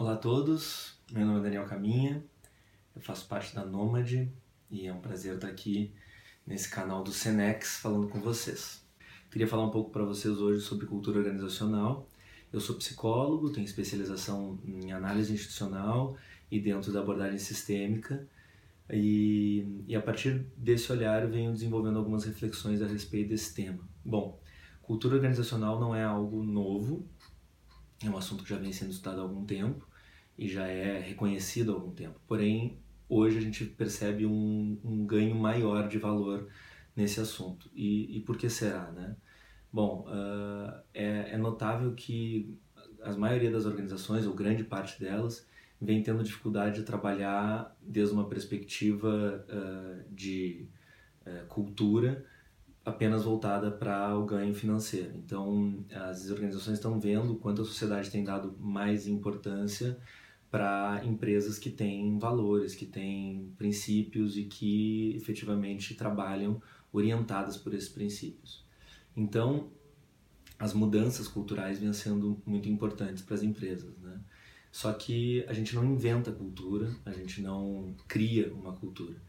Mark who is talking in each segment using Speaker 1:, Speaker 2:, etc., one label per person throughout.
Speaker 1: Olá a todos, meu nome é Daniel Caminha, eu faço parte da Nômade e é um prazer estar aqui nesse canal do Senex falando com vocês. Queria falar um pouco para vocês hoje sobre cultura organizacional. Eu sou psicólogo, tenho especialização em análise institucional e dentro da abordagem sistêmica e, e a partir desse olhar venho desenvolvendo algumas reflexões a respeito desse tema. Bom, cultura organizacional não é algo novo, é um assunto que já vem sendo estudado há algum tempo e já é reconhecido há algum tempo. Porém, hoje a gente percebe um, um ganho maior de valor nesse assunto. E, e por que será, né? Bom, uh, é, é, notável que a maioria das organizações, ou grande parte delas, vem tendo dificuldade de trabalhar desde uma perspectiva uh, de uh, cultura apenas voltada para o ganho financeiro. Então, as organizações estão vendo quanto a sociedade tem dado mais importância para empresas que têm valores, que têm princípios e que efetivamente trabalham orientadas por esses princípios. Então, as mudanças culturais vêm sendo muito importantes para as empresas, né? Só que a gente não inventa cultura, a gente não cria uma cultura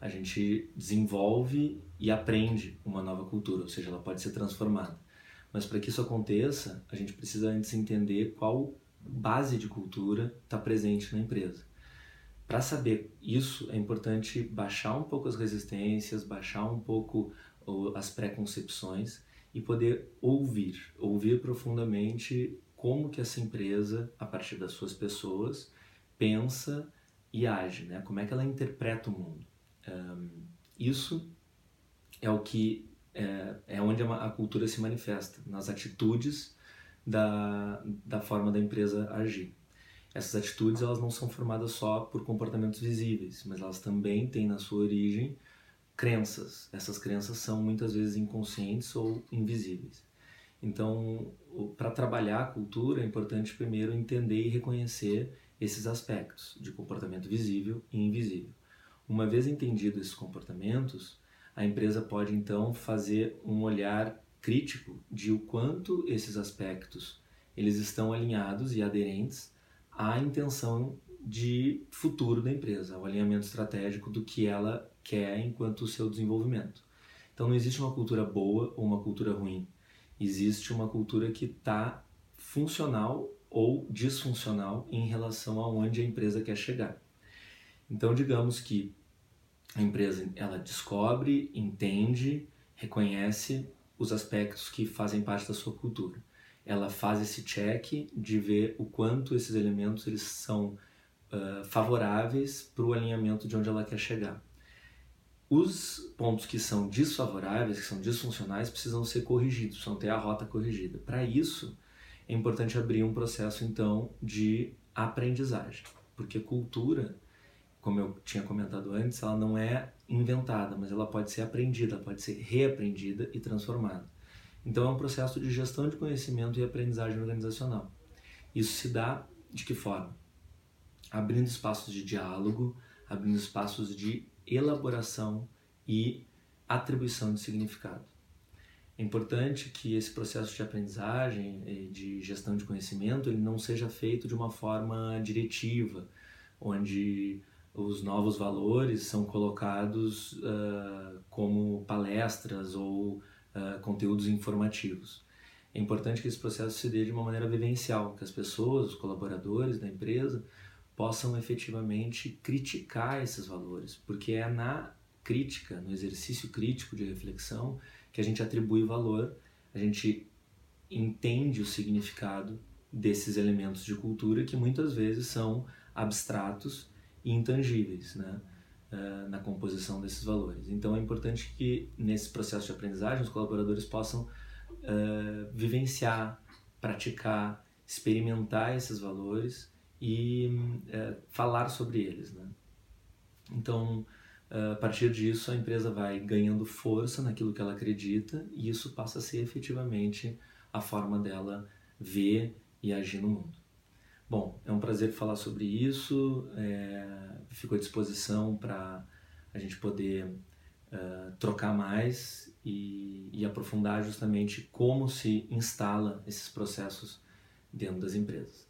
Speaker 1: a gente desenvolve e aprende uma nova cultura, ou seja, ela pode ser transformada. Mas para que isso aconteça, a gente precisa antes entender qual base de cultura está presente na empresa. Para saber isso, é importante baixar um pouco as resistências, baixar um pouco as preconcepções e poder ouvir, ouvir profundamente como que essa empresa, a partir das suas pessoas, pensa e age, né? Como é que ela interpreta o mundo. Um, isso é o que é, é onde a, cultura se manifesta nas atitudes da, da forma da empresa agir. Essas atitudes elas não são formadas só por comportamentos visíveis, mas elas também têm na sua origem crenças. Essas crenças são muitas vezes inconscientes ou invisíveis. Então, para trabalhar a cultura é importante primeiro entender e reconhecer esses aspectos de comportamento visível e invisível. Uma vez entendido esses comportamentos, a empresa pode então fazer um olhar crítico de o quanto esses aspectos eles estão alinhados e aderentes à intenção de futuro da empresa, ao alinhamento estratégico do que ela quer enquanto o seu desenvolvimento. Então não existe uma cultura boa ou uma cultura ruim. Existe uma cultura que está funcional ou disfuncional em relação a onde a empresa quer chegar. Então digamos que a empresa ela descobre, entende, reconhece os aspectos que fazem parte da sua cultura. Ela faz esse check de ver o quanto esses elementos eles são uh, favoráveis para o alinhamento de onde ela quer chegar. Os pontos que são desfavoráveis, que são disfuncionais, precisam ser corrigidos, precisam ter a rota corrigida. Para isso, é importante abrir um processo então de aprendizagem, porque cultura como eu tinha comentado antes, ela não é inventada, mas ela pode ser aprendida, pode ser reaprendida e transformada. Então é um processo de gestão de conhecimento e aprendizagem organizacional. Isso se dá de que forma? Abrindo espaços de diálogo, abrindo espaços de elaboração e atribuição de significado. É importante que esse processo de aprendizagem e de gestão de conhecimento ele não seja feito de uma forma diretiva, onde os novos valores são colocados uh, como palestras ou uh, conteúdos informativos. É importante que esse processo se dê de uma maneira vivencial, que as pessoas, os colaboradores da empresa, possam efetivamente criticar esses valores, porque é na crítica, no exercício crítico de reflexão, que a gente atribui valor, a gente entende o significado desses elementos de cultura que muitas vezes são abstratos intangíveis né, uh, na composição desses valores. Então é importante que nesse processo de aprendizagem os colaboradores possam uh, vivenciar, praticar, experimentar esses valores e uh, falar sobre eles. Né? Então, a partir disso, a empresa vai ganhando força naquilo que ela acredita e isso passa a ser efetivamente a forma dela ver e agir no mundo. Bom, é um prazer falar sobre isso. É, fico à disposição para a gente poder uh, trocar mais e, e aprofundar justamente como se instala esses processos dentro das empresas.